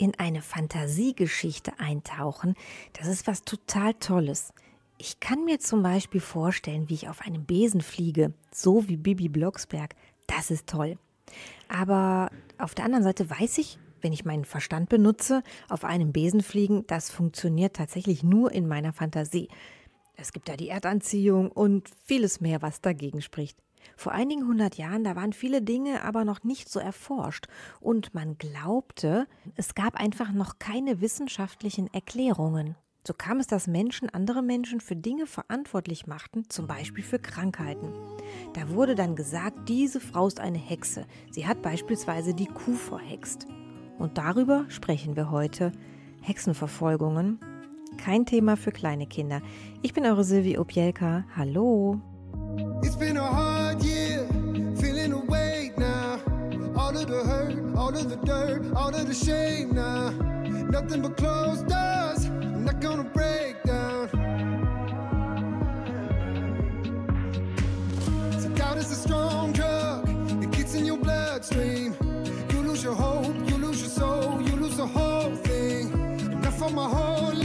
in eine Fantasiegeschichte eintauchen, das ist was total Tolles. Ich kann mir zum Beispiel vorstellen, wie ich auf einem Besen fliege, so wie Bibi Blocksberg. Das ist toll. Aber auf der anderen Seite weiß ich, wenn ich meinen Verstand benutze, auf einem Besen fliegen, das funktioniert tatsächlich nur in meiner Fantasie. Es gibt da die Erdanziehung und vieles mehr, was dagegen spricht. Vor einigen hundert Jahren, da waren viele Dinge aber noch nicht so erforscht und man glaubte, es gab einfach noch keine wissenschaftlichen Erklärungen. So kam es, dass Menschen andere Menschen für Dinge verantwortlich machten, zum Beispiel für Krankheiten. Da wurde dann gesagt, diese Frau ist eine Hexe. Sie hat beispielsweise die Kuh verhext. Und darüber sprechen wir heute. Hexenverfolgungen. Kein Thema für kleine Kinder. Ich bin eure Silvi Opielka. Hallo. It's been a hard All of the hurt, all of the dirt, all of the shame now. Nothing but closed doors, I'm not gonna break down. So doubt is a strong drug, it gets in your bloodstream. You lose your hope, you lose your soul, you lose the whole thing. Enough of my whole life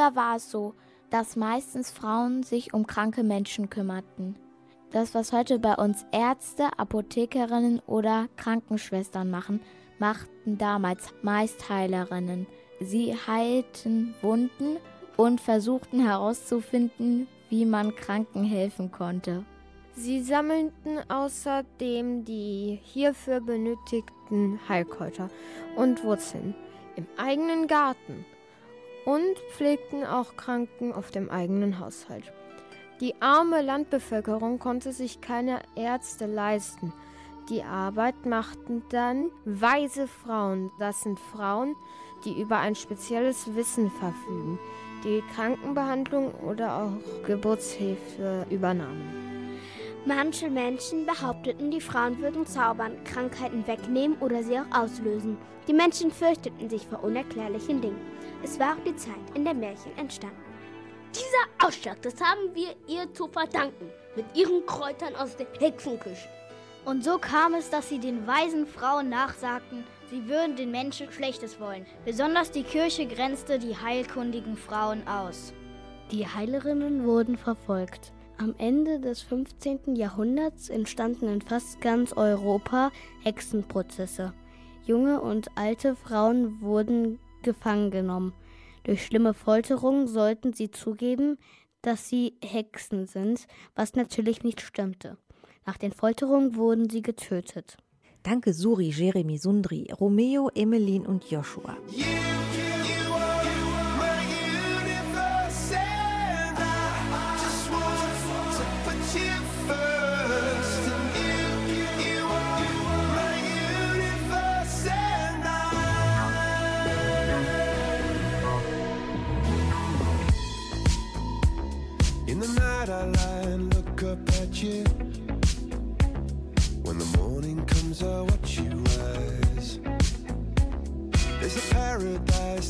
Früher war es so, dass meistens Frauen sich um kranke Menschen kümmerten. Das, was heute bei uns Ärzte, Apothekerinnen oder Krankenschwestern machen, machten damals meist Heilerinnen. Sie heilten Wunden und versuchten herauszufinden, wie man Kranken helfen konnte. Sie sammelten außerdem die hierfür benötigten Heilkräuter und Wurzeln im eigenen Garten und pflegten auch Kranken auf dem eigenen Haushalt. Die arme Landbevölkerung konnte sich keine Ärzte leisten. Die Arbeit machten dann weise Frauen. Das sind Frauen, die über ein spezielles Wissen verfügen, die Krankenbehandlung oder auch Geburtshilfe übernahmen. Manche Menschen behaupteten, die Frauen würden zaubern, Krankheiten wegnehmen oder sie auch auslösen. Die Menschen fürchteten sich vor unerklärlichen Dingen. Es war auch die Zeit, in der Märchen entstanden. Dieser Ausschlag, das haben wir ihr zu verdanken. Mit ihren Kräutern aus der Hexenküche. Und so kam es, dass sie den weisen Frauen nachsagten, sie würden den Menschen Schlechtes wollen. Besonders die Kirche grenzte die heilkundigen Frauen aus. Die Heilerinnen wurden verfolgt. Am Ende des 15. Jahrhunderts entstanden in fast ganz Europa Hexenprozesse. Junge und alte Frauen wurden gefangen genommen. Durch schlimme Folterungen sollten sie zugeben, dass sie Hexen sind, was natürlich nicht stimmte. Nach den Folterungen wurden sie getötet. Danke Suri, Jeremy, Sundri, Romeo, Emeline und Joshua. In paradise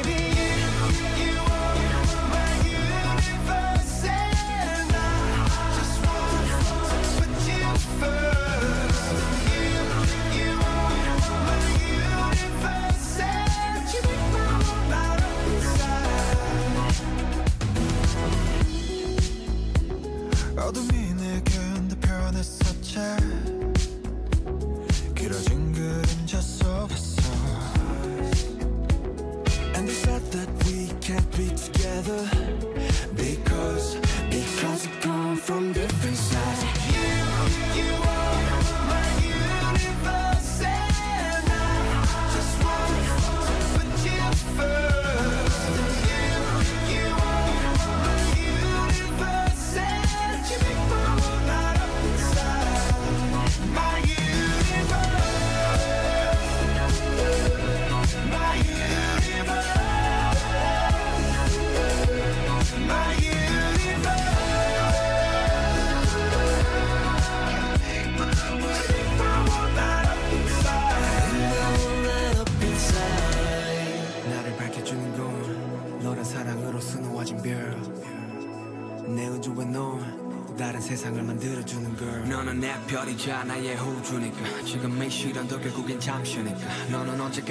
inside 어둠이 내겐 더 변했었지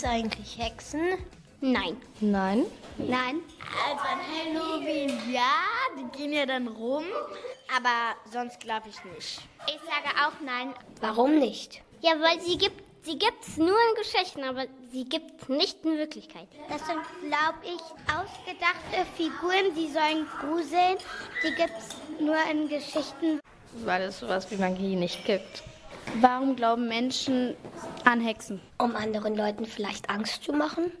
es eigentlich Hexen? Nein. Nein. Nein. Also an Halloween, ja, die gehen ja dann rum, aber sonst glaube ich nicht. Ich sage auch nein. Warum nicht? Ja, weil sie gibt sie gibt's nur in Geschichten, aber sie gibt's nicht in Wirklichkeit. Das sind, glaube ich, ausgedachte Figuren, die sollen gruseln. Die gibt's nur in Geschichten. Weil es sowas wie Magie nicht gibt. Warum glauben Menschen an Hexen? Um anderen Leuten vielleicht Angst zu machen?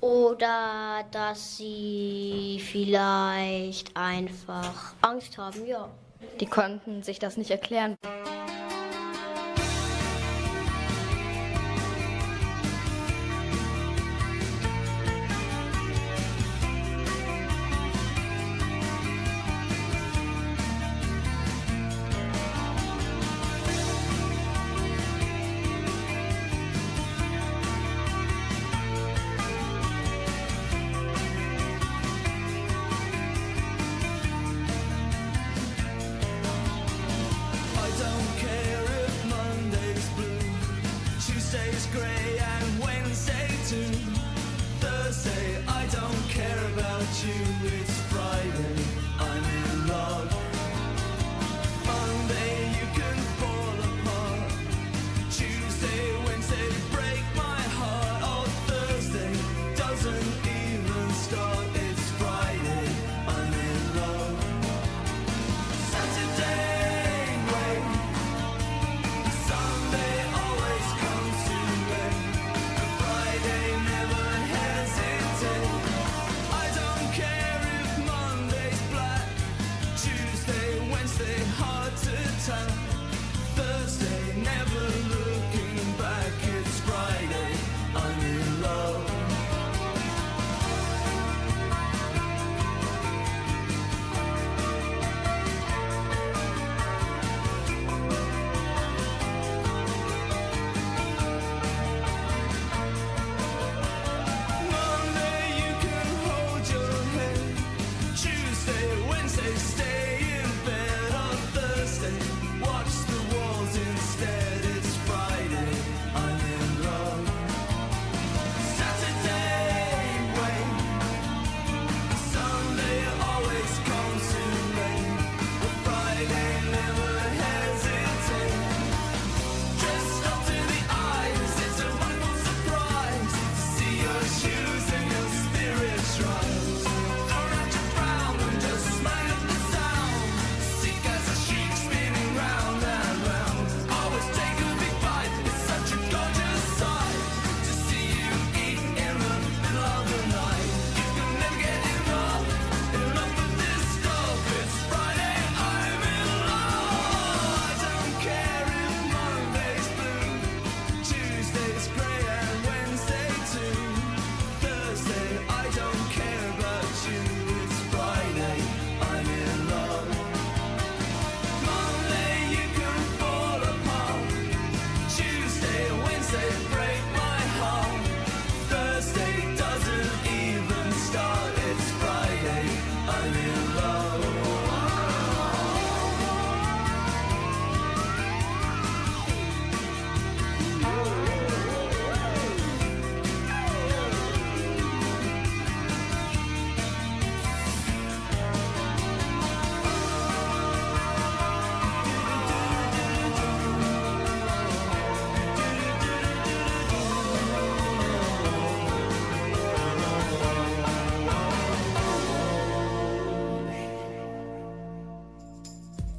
Oder dass sie vielleicht einfach Angst haben, ja. Die konnten sich das nicht erklären.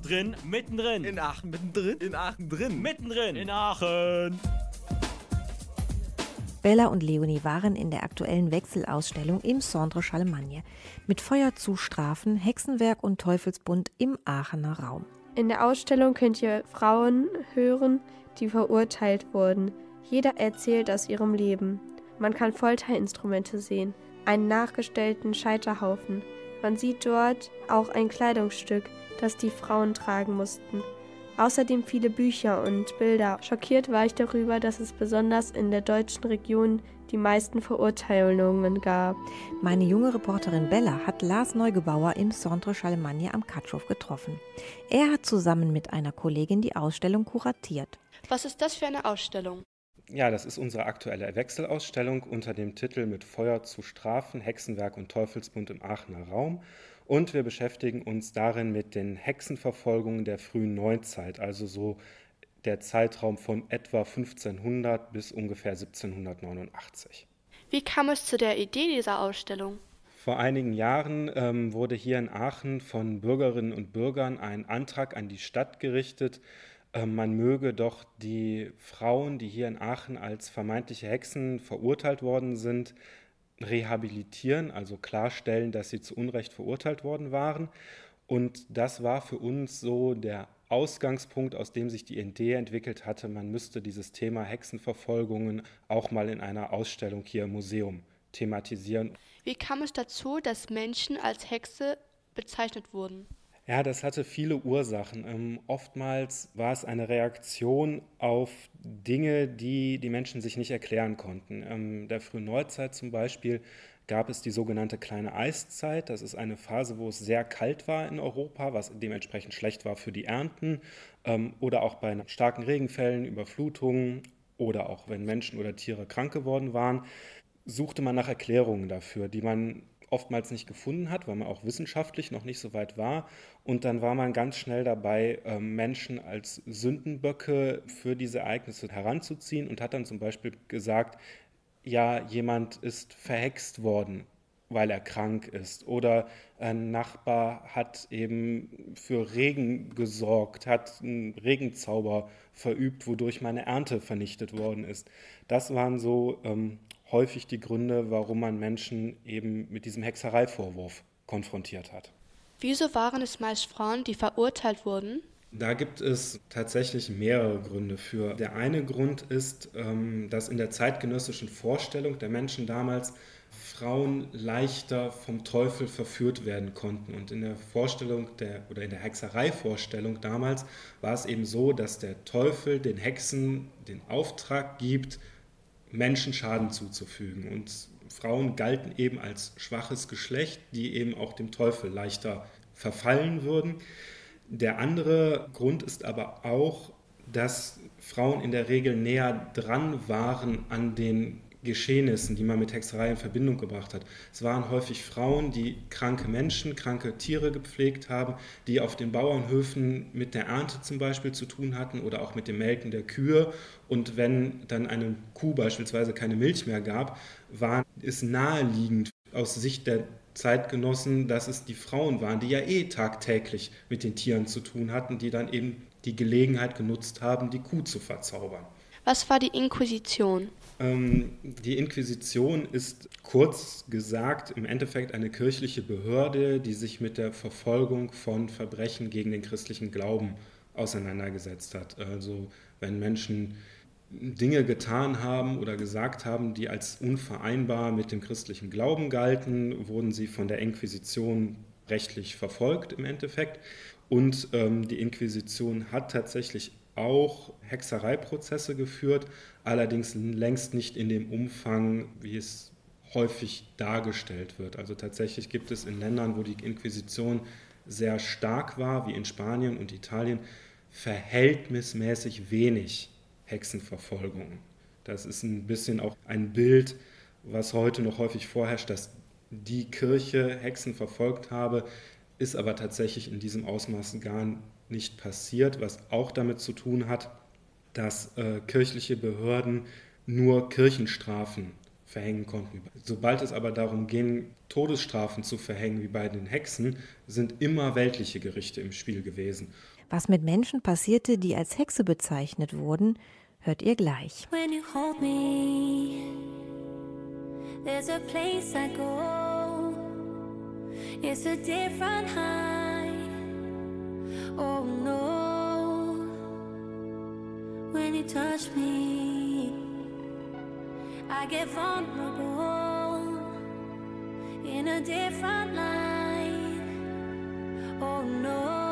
Drin, mittendrin. In Aachen mittendrin. In Aachen drin. Mittendrin. In Aachen. Bella und Leonie waren in der aktuellen Wechselausstellung im Centre Charlemagne mit Feuer zu Strafen, Hexenwerk und Teufelsbund im Aachener Raum. In der Ausstellung könnt ihr Frauen hören, die verurteilt wurden. Jeder erzählt aus ihrem Leben. Man kann Folterinstrumente sehen, einen nachgestellten Scheiterhaufen. Man sieht dort auch ein Kleidungsstück, das die Frauen tragen mussten. Außerdem viele Bücher und Bilder. Schockiert war ich darüber, dass es besonders in der deutschen Region die meisten Verurteilungen gab. Meine junge Reporterin Bella hat Lars Neugebauer im Centre Charlemagne am Katschhof getroffen. Er hat zusammen mit einer Kollegin die Ausstellung kuratiert. Was ist das für eine Ausstellung? Ja, das ist unsere aktuelle Wechselausstellung unter dem Titel Mit Feuer zu strafen, Hexenwerk und Teufelsbund im Aachener Raum. Und wir beschäftigen uns darin mit den Hexenverfolgungen der frühen Neuzeit, also so der Zeitraum von etwa 1500 bis ungefähr 1789. Wie kam es zu der Idee dieser Ausstellung? Vor einigen Jahren ähm, wurde hier in Aachen von Bürgerinnen und Bürgern ein Antrag an die Stadt gerichtet, äh, man möge doch die Frauen, die hier in Aachen als vermeintliche Hexen verurteilt worden sind, rehabilitieren, also klarstellen, dass sie zu Unrecht verurteilt worden waren. Und das war für uns so der Ausgangspunkt, aus dem sich die Idee entwickelt hatte, man müsste dieses Thema Hexenverfolgungen auch mal in einer Ausstellung hier im Museum thematisieren. Wie kam es dazu, dass Menschen als Hexe bezeichnet wurden? Ja, das hatte viele Ursachen. Ähm, oftmals war es eine Reaktion auf Dinge, die die Menschen sich nicht erklären konnten. Ähm, der frühen Neuzeit zum Beispiel gab es die sogenannte kleine Eiszeit. Das ist eine Phase, wo es sehr kalt war in Europa, was dementsprechend schlecht war für die Ernten ähm, oder auch bei starken Regenfällen, Überflutungen oder auch wenn Menschen oder Tiere krank geworden waren, suchte man nach Erklärungen dafür, die man oftmals nicht gefunden hat, weil man auch wissenschaftlich noch nicht so weit war. Und dann war man ganz schnell dabei, ähm, Menschen als Sündenböcke für diese Ereignisse heranzuziehen und hat dann zum Beispiel gesagt, ja, jemand ist verhext worden, weil er krank ist. Oder ein Nachbar hat eben für Regen gesorgt, hat einen Regenzauber verübt, wodurch meine Ernte vernichtet worden ist. Das waren so ähm, häufig die Gründe, warum man Menschen eben mit diesem Hexereivorwurf konfrontiert hat. Wieso waren es meist Frauen, die verurteilt wurden? Da gibt es tatsächlich mehrere Gründe für. Der eine Grund ist, ähm, dass in der zeitgenössischen Vorstellung der Menschen damals Frauen leichter vom Teufel verführt werden konnten. Und in der Vorstellung der oder in der Hexereivorstellung damals war es eben so, dass der Teufel den Hexen den Auftrag gibt, Menschen Schaden zuzufügen. Und Frauen galten eben als schwaches Geschlecht, die eben auch dem Teufel leichter verfallen würden. Der andere Grund ist aber auch, dass Frauen in der Regel näher dran waren an den Geschehnissen, die man mit Hexerei in Verbindung gebracht hat. Es waren häufig Frauen, die kranke Menschen, kranke Tiere gepflegt haben, die auf den Bauernhöfen mit der Ernte zum Beispiel zu tun hatten oder auch mit dem Melken der Kühe. Und wenn dann eine Kuh beispielsweise keine Milch mehr gab, war es naheliegend aus Sicht der Zeitgenossen, dass es die Frauen waren, die ja eh tagtäglich mit den Tieren zu tun hatten, die dann eben die Gelegenheit genutzt haben, die Kuh zu verzaubern. Was war die Inquisition? Ähm, die Inquisition ist kurz gesagt im Endeffekt eine kirchliche Behörde, die sich mit der Verfolgung von Verbrechen gegen den christlichen Glauben auseinandergesetzt hat. Also wenn Menschen Dinge getan haben oder gesagt haben, die als unvereinbar mit dem christlichen Glauben galten, wurden sie von der Inquisition rechtlich verfolgt im Endeffekt. Und ähm, die Inquisition hat tatsächlich auch Hexereiprozesse geführt, allerdings längst nicht in dem Umfang, wie es häufig dargestellt wird. Also tatsächlich gibt es in Ländern, wo die Inquisition sehr stark war, wie in Spanien und Italien, verhältnismäßig wenig Hexenverfolgung. Das ist ein bisschen auch ein Bild, was heute noch häufig vorherrscht, dass die Kirche Hexen verfolgt habe, ist aber tatsächlich in diesem Ausmaß gar nicht passiert, was auch damit zu tun hat, dass äh, kirchliche Behörden nur Kirchenstrafen verhängen konnten. Sobald es aber darum ging, Todesstrafen zu verhängen, wie bei den Hexen, sind immer weltliche Gerichte im Spiel gewesen. Was mit Menschen passierte, die als Hexe bezeichnet wurden, hört ihr gleich. When you hold me, there's a place I go. It's a different high. Oh no. When you touch me, I get vulnerable in a different light. Oh no.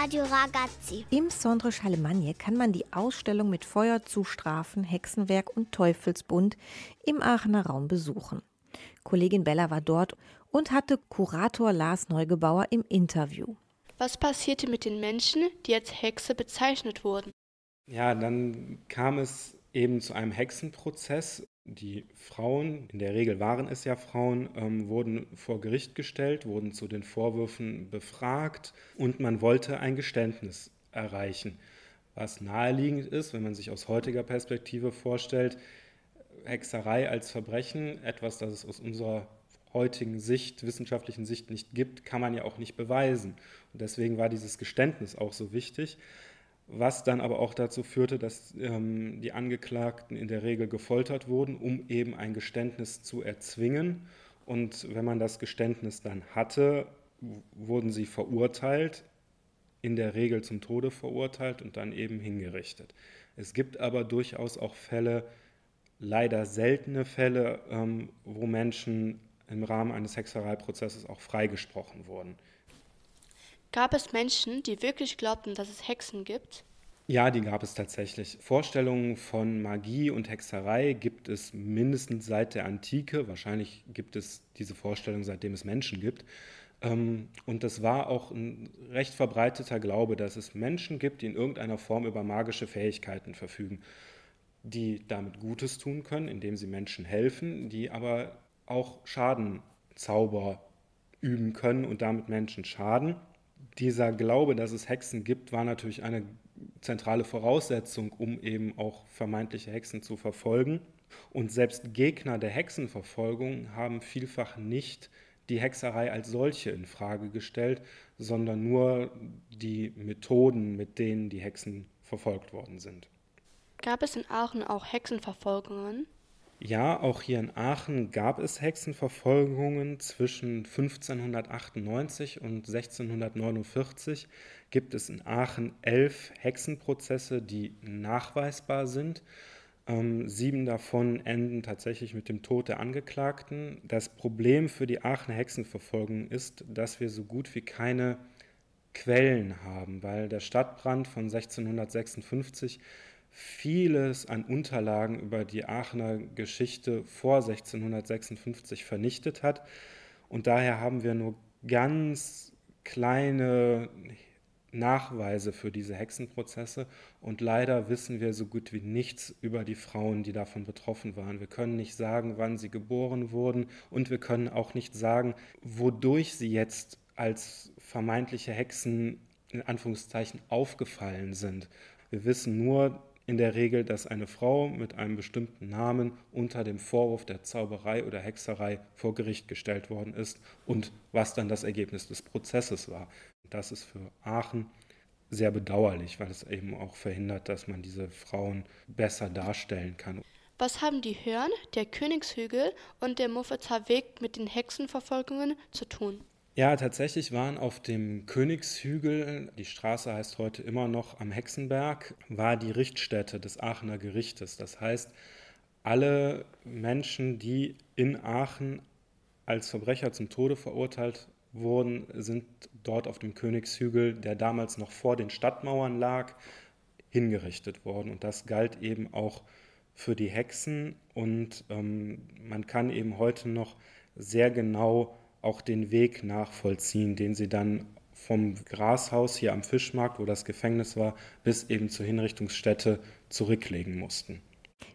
Radio Ragazzi. Im Centre Charlemagne kann man die Ausstellung mit Feuer zu Strafen, Hexenwerk und Teufelsbund im Aachener Raum besuchen. Kollegin Bella war dort und hatte Kurator Lars Neugebauer im Interview. Was passierte mit den Menschen, die als Hexe bezeichnet wurden? Ja, dann kam es eben zu einem Hexenprozess. Die Frauen, in der Regel waren es ja Frauen, ähm, wurden vor Gericht gestellt, wurden zu den Vorwürfen befragt und man wollte ein Geständnis erreichen. Was naheliegend ist, wenn man sich aus heutiger Perspektive vorstellt, Hexerei als Verbrechen, etwas, das es aus unserer heutigen Sicht, wissenschaftlichen Sicht nicht gibt, kann man ja auch nicht beweisen. Und deswegen war dieses Geständnis auch so wichtig, was dann aber auch dazu führte, dass ähm, die Angeklagten in der Regel gefoltert wurden, um eben ein Geständnis zu erzwingen. Und wenn man das Geständnis dann hatte, wurden sie verurteilt, in der Regel zum Tode verurteilt und dann eben hingerichtet. Es gibt aber durchaus auch Fälle, leider seltene Fälle, ähm, wo Menschen im Rahmen eines Hexereiprozesses auch freigesprochen wurden. Gab es Menschen, die wirklich glaubten, dass es Hexen gibt? Ja, die gab es tatsächlich. Vorstellungen von Magie und Hexerei gibt es mindestens seit der Antike. Wahrscheinlich gibt es diese Vorstellung, seitdem es Menschen gibt. Ähm, Und das war auch ein recht verbreiteter Glaube, dass es Menschen gibt, die in irgendeiner Form über magische Fähigkeiten verfügen, die damit Gutes tun können, indem sie Menschen helfen, die aber auch Schadenzauber üben können und damit Menschen schaden. Dieser Glaube, dass es Hexen gibt, war natürlich eine zentrale Voraussetzung, um eben auch vermeintliche Hexen zu verfolgen. Und selbst Gegner der Hexenverfolgung haben vielfach nicht die Hexerei als solche in Frage gestellt, sondern nur die Methoden, mit denen die Hexen verfolgt worden sind. Gab es in Aachen auch Hexenverfolgungen? Ja, auch hier in Aachen gab es Hexenverfolgungen. Zwischen 1598 und 1649 gibt es in Aachen elf Hexenprozesse, die nachweisbar sind. Ähm, sieben davon enden tatsächlich mit dem Tod der Angeklagten. Das Problem für die Aachener Hexenverfolgung ist, dass wir so gut wie keine Quellen haben, weil der Stadtbrand von 1656 vieles an Unterlagen über die Aachener Geschichte vor 1656 vernichtet hat. Und daher haben wir nur ganz kleine Nachweise für diese Hexenprozesse. Und leider wissen wir so gut wie nichts über die Frauen, die davon betroffen waren. Wir können nicht sagen, wann sie geboren wurden. Und wir können auch nicht sagen, wodurch sie jetzt als vermeintliche Hexen in Anführungszeichen aufgefallen sind. Wir wissen nur in der Regel, dass eine Frau mit einem bestimmten Namen unter dem Vorwurf der Zauberei oder Hexerei vor Gericht gestellt worden ist und was dann das Ergebnis des Prozesses war. Das ist für Aachen sehr bedauerlich, weil es eben auch verhindert, dass man diese Frauen besser darstellen kann. Was haben die Hörn, der Königshügel und der Muffetzer Weg mit den Hexenverfolgungen zu tun? Ja, tatsächlich waren auf dem Königshügel, die Straße heißt heute immer noch am Hexenberg, war die Richtstätte des Aachener Gerichtes. Das heißt, alle Menschen, die in Aachen als Verbrecher zum Tode verurteilt wurden, sind dort auf dem Königshügel, der damals noch vor den Stadtmauern lag, hingerichtet worden. Und das galt eben auch für die Hexen. Und ähm, man kann eben heute noch sehr genau auch den Weg nachvollziehen, den sie dann vom Grashaus hier am Fischmarkt, wo das Gefängnis war, bis eben zur Hinrichtungsstätte zurücklegen mussten.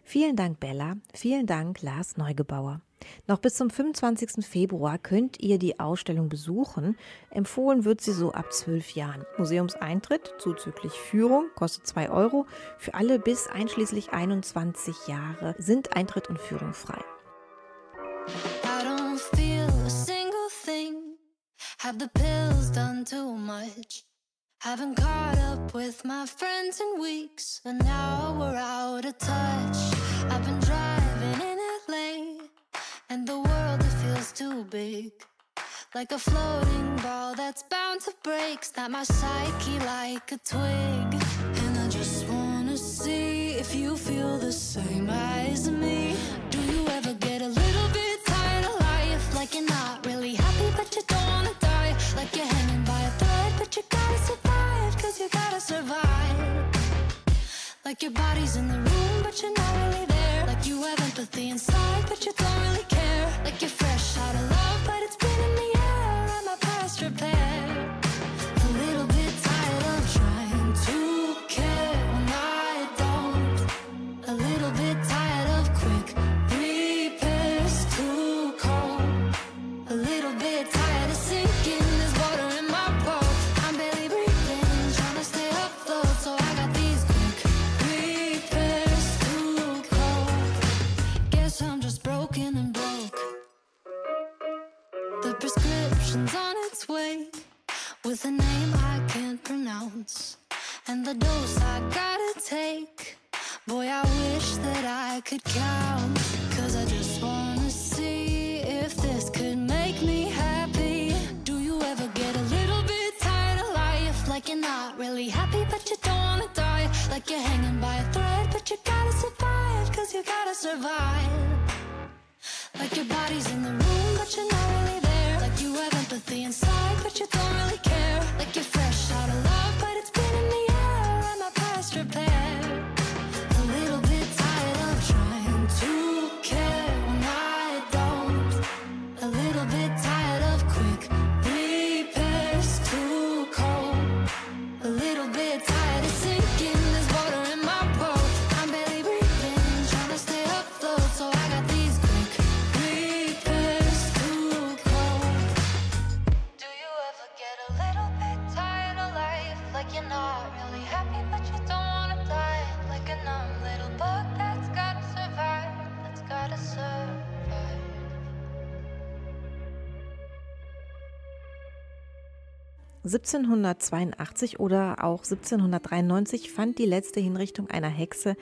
Vielen Dank, Bella. Vielen Dank, Lars Neugebauer. Noch bis zum 25. Februar könnt ihr die Ausstellung besuchen. Empfohlen wird sie so ab zwölf Jahren. Museumseintritt zuzüglich Führung kostet 2 Euro. Für alle bis einschließlich 21 Jahre sind Eintritt und Führung frei. Have the pills done too much? Haven't caught up with my friends in weeks, and now we're out of touch. I've been driving in LA, and the world it feels too big. Like a floating ball that's bound to break. Snap my psyche like a twig. And I just wanna see if you feel the same as me. Do you ever get a little bit tired of life? Like you're not really happy, but you don't Like your body's in the room, but you're not really there. Like you have empathy inside, but you don't really care. Like you're fresh out of love, Dose I gotta take. Boy, I wish that I could count. Cause I just wanna see if this could make me happy. Do you ever get a little bit tired of life? Like you're not really happy, but you don't wanna die. Like you're hanging by a thread, but you gotta survive. Cause you gotta survive. Like your body's in the room, but you're not really there. Like you have empathy inside, but you don't really care. 1782 oder auch 1793 fand die letzte Hinrichtung einer Hexe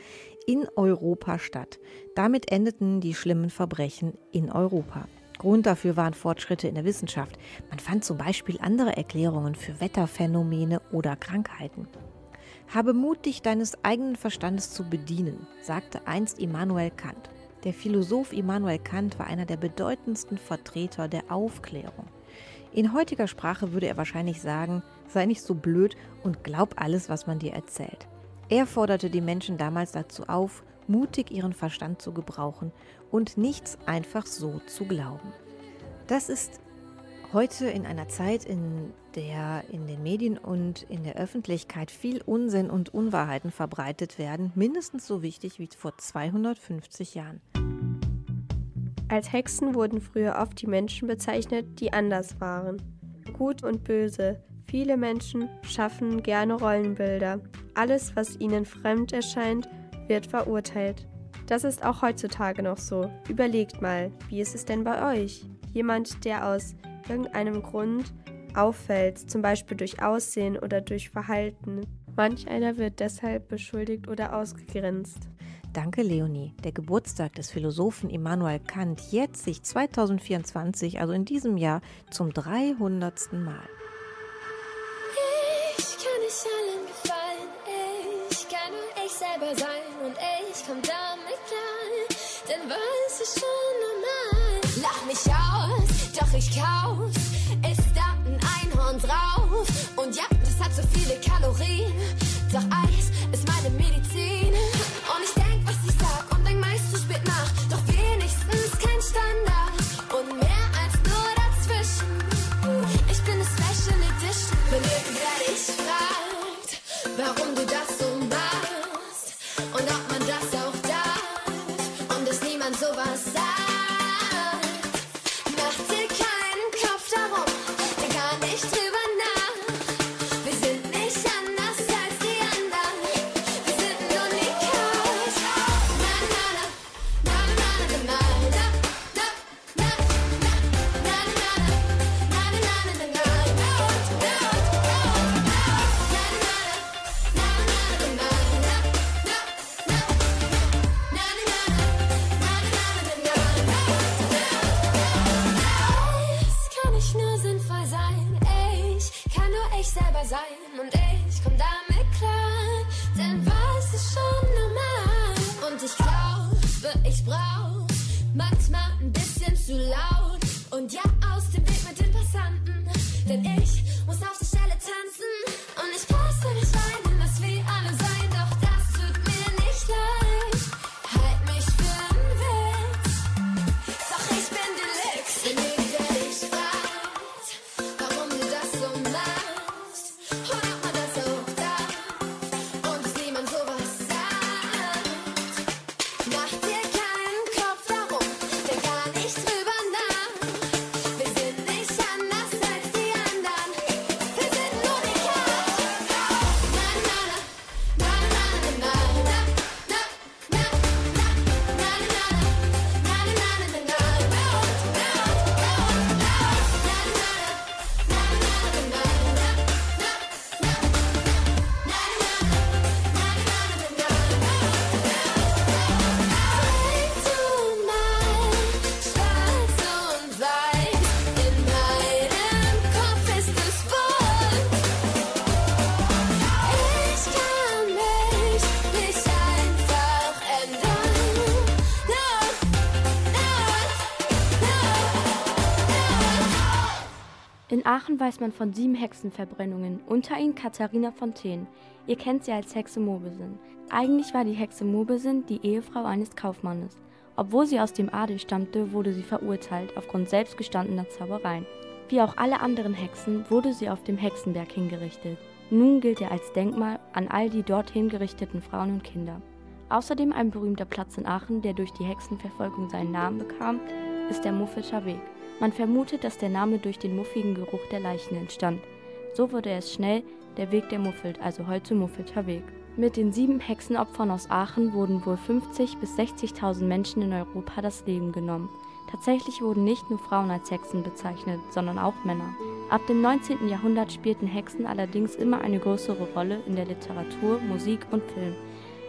in Europa statt. Damit endeten die schlimmen Verbrechen in Europa. Grund dafür waren Fortschritte in der Wissenschaft. Man fand zum Beispiel andere Erklärungen für Wetterphänomene oder Krankheiten. Habe Mut, dich deines eigenen Verstandes zu bedienen, sagte einst Immanuel Kant. Der Philosoph Immanuel Kant war einer der bedeutendsten Vertreter der Aufklärung. In heutiger Sprache würde er wahrscheinlich sagen, sei nicht so blöd und glaub alles, was man dir erzählt. Er forderte die Menschen damals dazu auf, mutig ihren Verstand zu gebrauchen und nichts einfach so zu glauben. Das ist heute in einer Zeit, in der in den Medien und in der Öffentlichkeit viel Unsinn und Unwahrheiten verbreitet werden, mindestens so wichtig wie vor 250 Jahren. Als Hexen wurden früher oft die Menschen bezeichnet, die anders waren. Gut und böse. Viele Menschen schaffen gerne Rollenbilder. Alles, was ihnen fremd erscheint, wird verurteilt. Das ist auch heutzutage noch so. Überlegt mal, wie ist es denn bei euch? Jemand, der aus irgendeinem Grund auffällt, zum Beispiel durch Aussehen oder durch Verhalten. Manch einer wird deshalb beschuldigt oder ausgegrenzt. Danke, Leonie. Der Geburtstag des Philosophen Immanuel Kant jährt sich 2024, also in diesem Jahr, zum 300. Mal. Ich kann nicht allen gefallen, ich kann nur ich selber sein und ich komm damit klar, denn was ist schon normal? Lach mich aus, doch ich kauf, ist da ein Einhorn drauf und ja, das hat so viele Kalorien, doch Eis ich brauch manchmal ein bisschen zu laut. Und ja, In Aachen weiß man von sieben Hexenverbrennungen, unter ihnen Katharina Fontaine. Ihr kennt sie als Hexe Mobesin. Eigentlich war die Hexe Mobesin die Ehefrau eines Kaufmannes. Obwohl sie aus dem Adel stammte, wurde sie verurteilt aufgrund selbstgestandener Zaubereien. Wie auch alle anderen Hexen wurde sie auf dem Hexenberg hingerichtet. Nun gilt er als Denkmal an all die dort hingerichteten Frauen und Kinder. Außerdem ein berühmter Platz in Aachen, der durch die Hexenverfolgung seinen Namen bekam, ist der Muffelscher Weg. Man vermutet, dass der Name durch den muffigen Geruch der Leichen entstand. So wurde es schnell der Weg der Muffelt, also heute Muffelter Weg. Mit den sieben Hexenopfern aus Aachen wurden wohl 50.000 bis 60.000 Menschen in Europa das Leben genommen. Tatsächlich wurden nicht nur Frauen als Hexen bezeichnet, sondern auch Männer. Ab dem 19. Jahrhundert spielten Hexen allerdings immer eine größere Rolle in der Literatur, Musik und Film.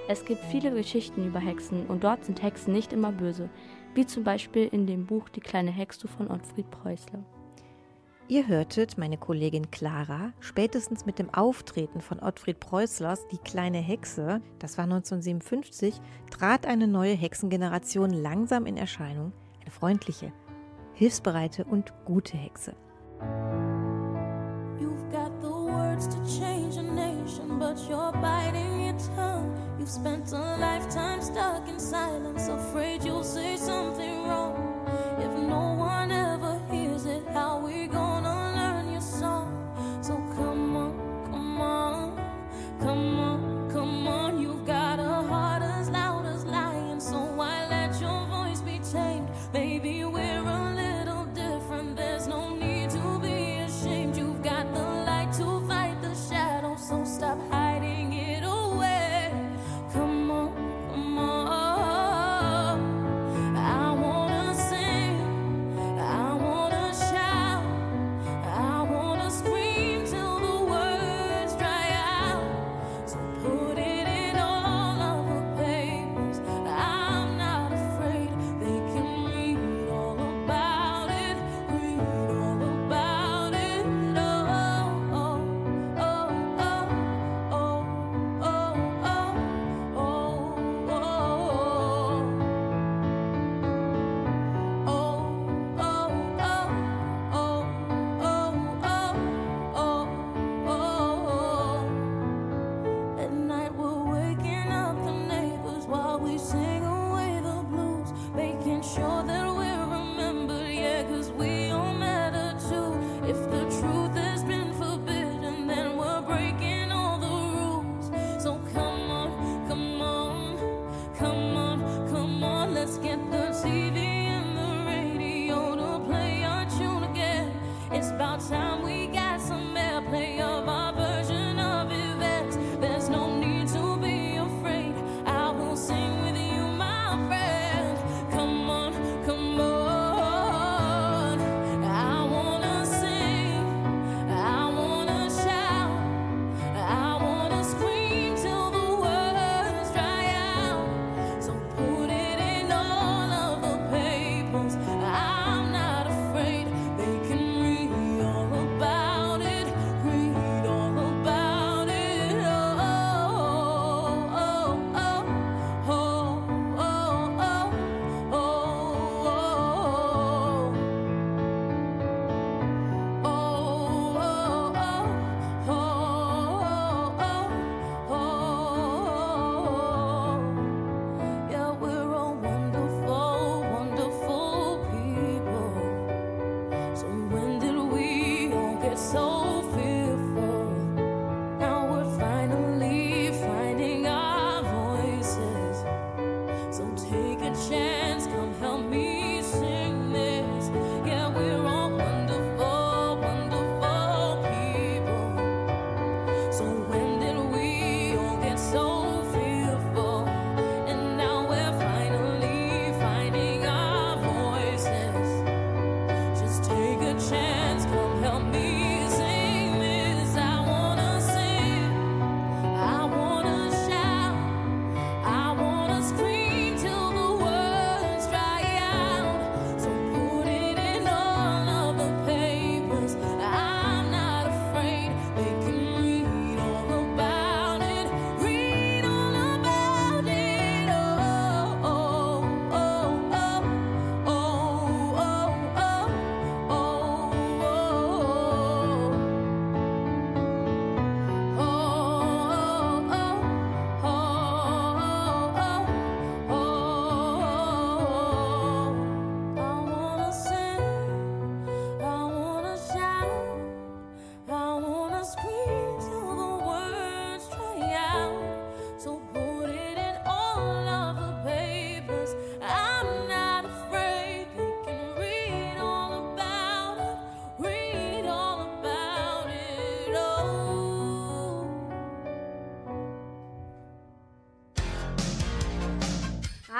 Es gibt viele Geschichten über Hexen und dort sind Hexen nicht immer böse wie zum Beispiel in dem Buch Die kleine Hexe von Ottfried Preußler. Ihr hörtet meine Kollegin Clara spätestens mit dem Auftreten von Ottfried Preußlers Die kleine Hexe, das war 1957, trat eine neue Hexengeneration langsam in Erscheinung, eine freundliche, hilfsbereite und gute Hexe. You've got the words to change a nation, but you're biting your tongue. You've spent a lifetime stuck in silence, afraid you'll say something wrong. If no one ever hears it, how we're going.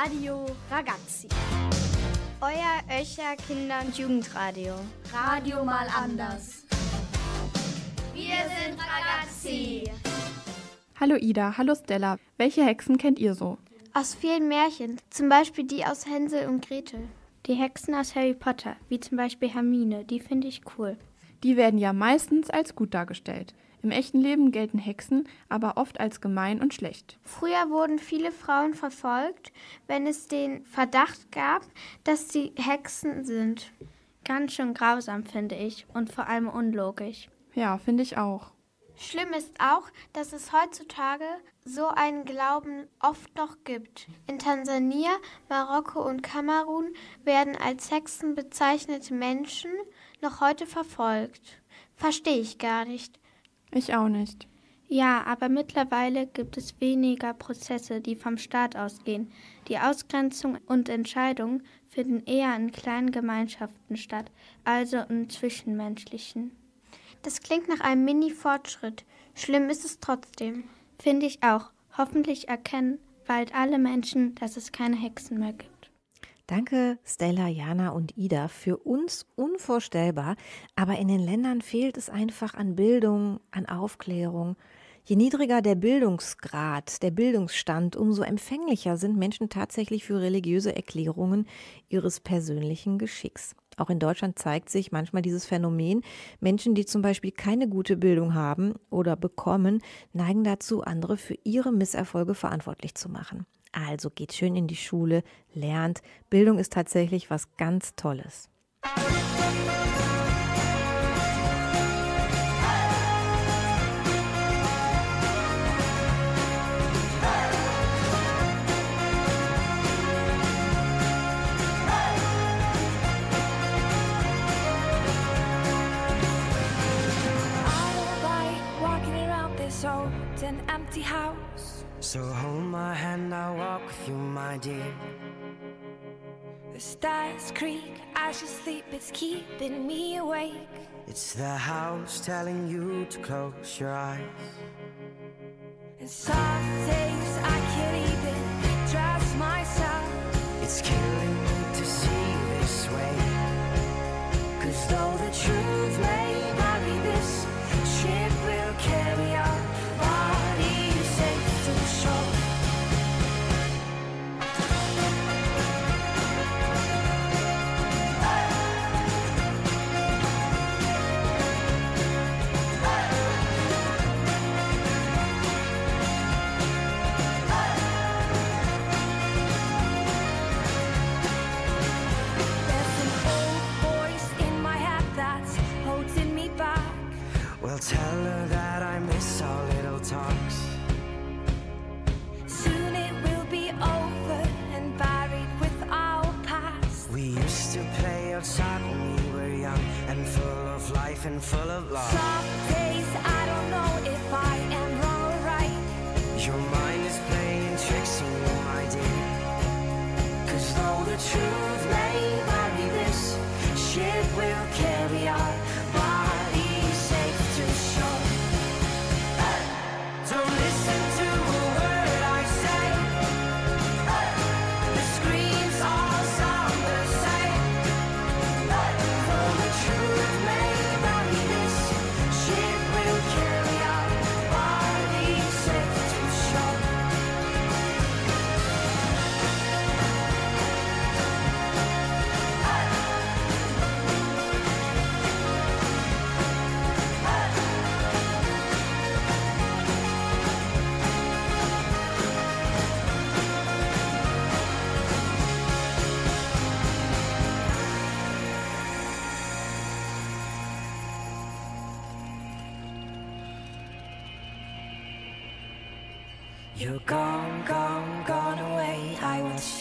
Radio Ragazzi. Euer Öcher Kinder- und Jugendradio. Radio mal anders. Wir sind Ragazzi. Hallo Ida, hallo Stella. Welche Hexen kennt ihr so? Aus vielen Märchen, zum Beispiel die aus Hänsel und Gretel. Die Hexen aus Harry Potter, wie zum Beispiel Hermine, die finde ich cool. Die werden ja meistens als gut dargestellt. Im echten Leben gelten Hexen aber oft als gemein und schlecht. Früher wurden viele Frauen verfolgt, wenn es den Verdacht gab, dass sie Hexen sind. Ganz schön grausam, finde ich, und vor allem unlogisch. Ja, finde ich auch. Schlimm ist auch, dass es heutzutage so einen Glauben oft noch gibt. In Tansania, Marokko und Kamerun werden als Hexen bezeichnete Menschen noch heute verfolgt. Verstehe ich gar nicht. Ich auch nicht. Ja, aber mittlerweile gibt es weniger Prozesse, die vom Staat ausgehen. Die Ausgrenzung und Entscheidungen finden eher in kleinen Gemeinschaften statt, also in zwischenmenschlichen. Das klingt nach einem Mini-Fortschritt. Schlimm ist es trotzdem. Finde ich auch. Hoffentlich erkennen bald alle Menschen, dass es keine Hexen mehr gibt. Danke Stella, Jana und Ida. Für uns unvorstellbar, aber in den Ländern fehlt es einfach an Bildung, an Aufklärung. Je niedriger der Bildungsgrad, der Bildungsstand, umso empfänglicher sind Menschen tatsächlich für religiöse Erklärungen ihres persönlichen Geschicks. Auch in Deutschland zeigt sich manchmal dieses Phänomen. Menschen, die zum Beispiel keine gute Bildung haben oder bekommen, neigen dazu, andere für ihre Misserfolge verantwortlich zu machen. Also geht schön in die Schule, lernt. Bildung ist tatsächlich was ganz Tolles. I So hold my hand, I'll walk with you, my dear. The stars creak as you sleep, it's keeping me awake. It's the house telling you to close your eyes. And some days I can't even trust myself. It's killing me to see this way. Cause though the truth may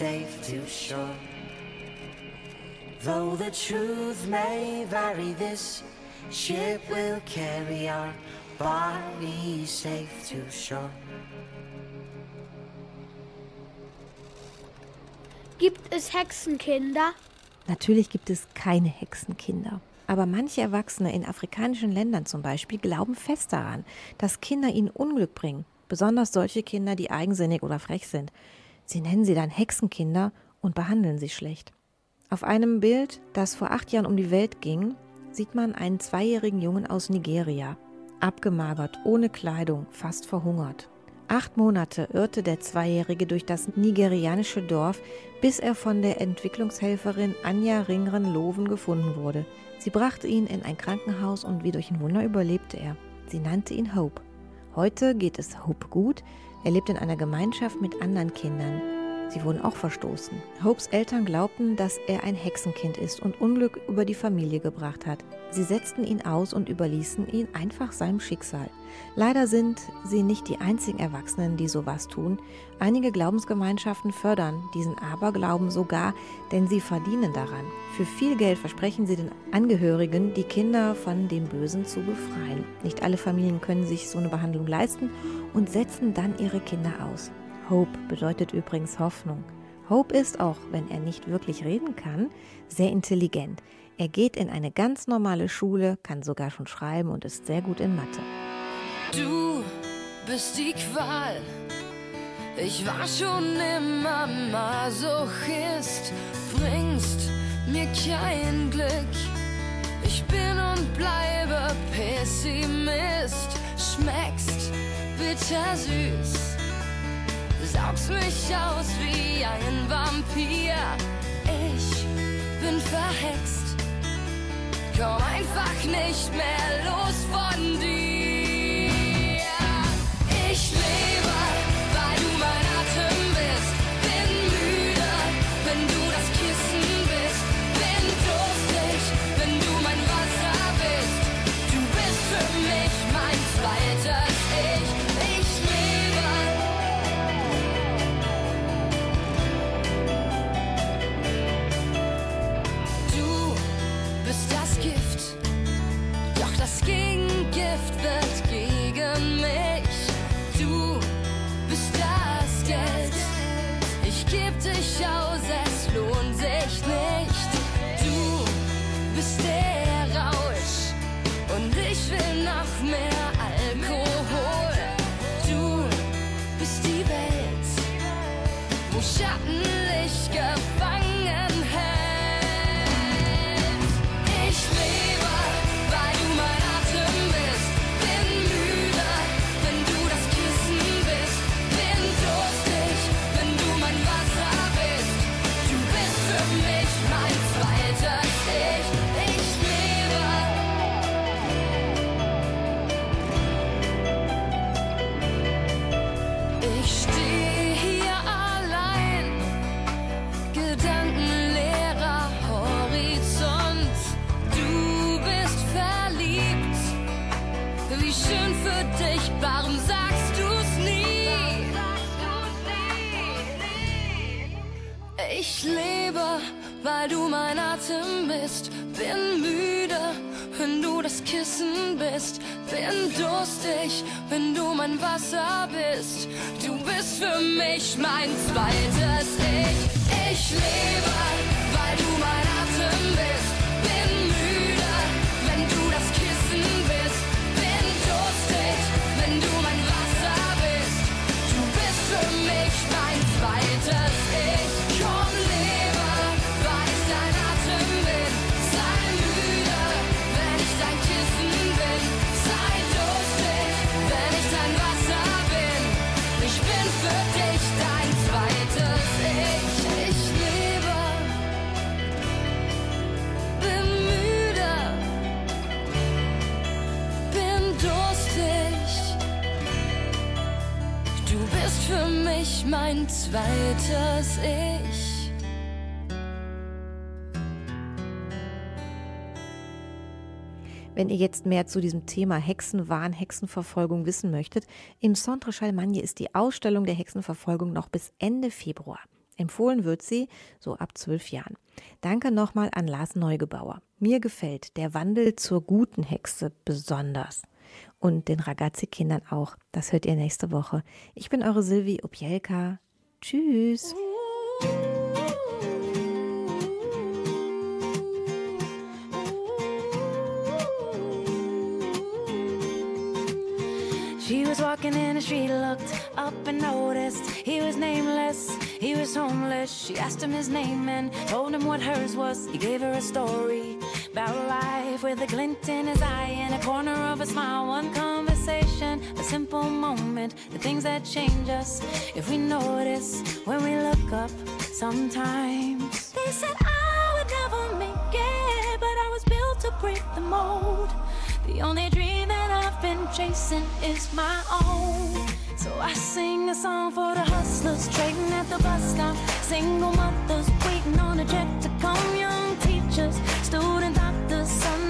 safe to shore. Though the truth may vary, this ship will carry our bodies safe to shore. Gibt es Hexenkinder? Natürlich gibt es keine Hexenkinder. Aber manche Erwachsene in afrikanischen Ländern zum Beispiel glauben fest daran, dass Kinder ihnen Unglück bringen. Besonders solche Kinder, die eigensinnig oder frech sind. Sie nennen sie dann Hexenkinder und behandeln sie schlecht. Auf einem Bild, das vor acht Jahren um die Welt ging, sieht man einen zweijährigen Jungen aus Nigeria. Abgemagert, ohne Kleidung, fast verhungert. Acht Monate irrte der Zweijährige durch das nigerianische Dorf, bis er von der Entwicklungshelferin Anja Ringren-Loven gefunden wurde. Sie brachte ihn in ein Krankenhaus und wie durch ein Wunder überlebte er. Sie nannte ihn Hope. Heute geht es Hope gut. Er lebt in einer Gemeinschaft mit anderen Kindern. Sie wurden auch verstoßen. Hopes Eltern glaubten, dass er ein Hexenkind ist und Unglück über die Familie gebracht hat. Sie setzten ihn aus und überließen ihn einfach seinem Schicksal. Leider sind sie nicht die einzigen Erwachsenen, die sowas tun. Einige Glaubensgemeinschaften fördern diesen Aberglauben sogar, denn sie verdienen daran. Für viel Geld versprechen sie den Angehörigen, die Kinder von dem Bösen zu befreien. Nicht alle Familien können sich so eine Behandlung leisten und setzen dann ihre Kinder aus. Hope bedeutet übrigens Hoffnung. Hope ist auch, wenn er nicht wirklich reden kann, sehr intelligent. Er geht in eine ganz normale Schule, kann sogar schon schreiben und ist sehr gut in Mathe. Du bist die Qual. Ich war schon immer Masochist, bringst mir kein Glück. Ich bin und bleibe Pessimist, schmeckst bittersüß, saugst mich aus wie ein Vampir. Ich bin verhext, komm einfach nicht mehr los von lebe, weil du mein Atem bist, bin müde, wenn du das Kissen bist, bin durstig, wenn du mein Wasser bist. Du bist für mich mein zweites Ich. Ich lebe, weil du mein Atem bist, mein zweites Ich. Wenn ihr jetzt mehr zu diesem Thema Hexenwahn, Hexenverfolgung wissen möchtet, im Centre Chalmagne ist die Ausstellung der Hexenverfolgung noch bis Ende Februar. Empfohlen wird sie so ab zwölf Jahren. Danke nochmal an Lars Neugebauer. Mir gefällt der Wandel zur guten Hexe besonders. Und den Ragazzi-Kindern auch. Das hört ihr nächste Woche. Ich bin eure Silvi Opielka. Tschüss. She was walking in the street, looked up and noticed he was nameless, he was homeless. She asked him his name and told him what hers was. He gave her a story about life with a glint in his eye and a corner of a smile. One conversation, a simple moment, the things that change us if we notice when we look up sometimes. They said I would never make it, but I was built to break the mold. The only dream that I've been chasing is my own. So I sing a song for the hustlers trading at the bus stop. Single mothers waiting on a check to come. Young teachers, student Sun.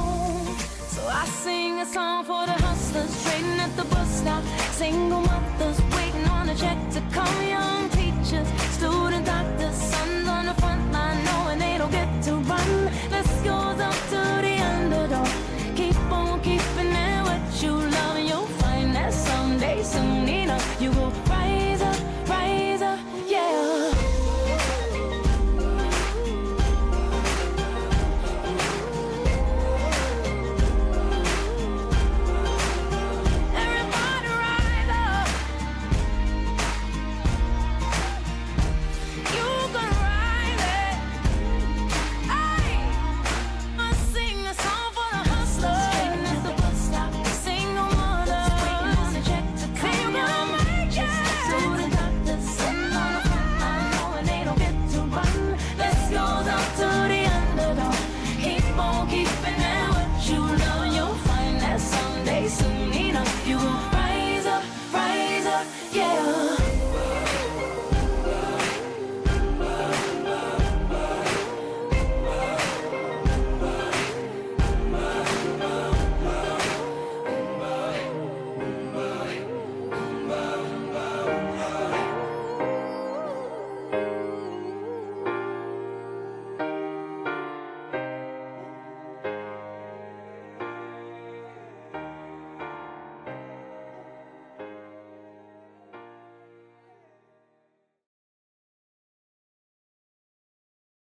I sing a song for the hustlers trading at the bus stop. Single mothers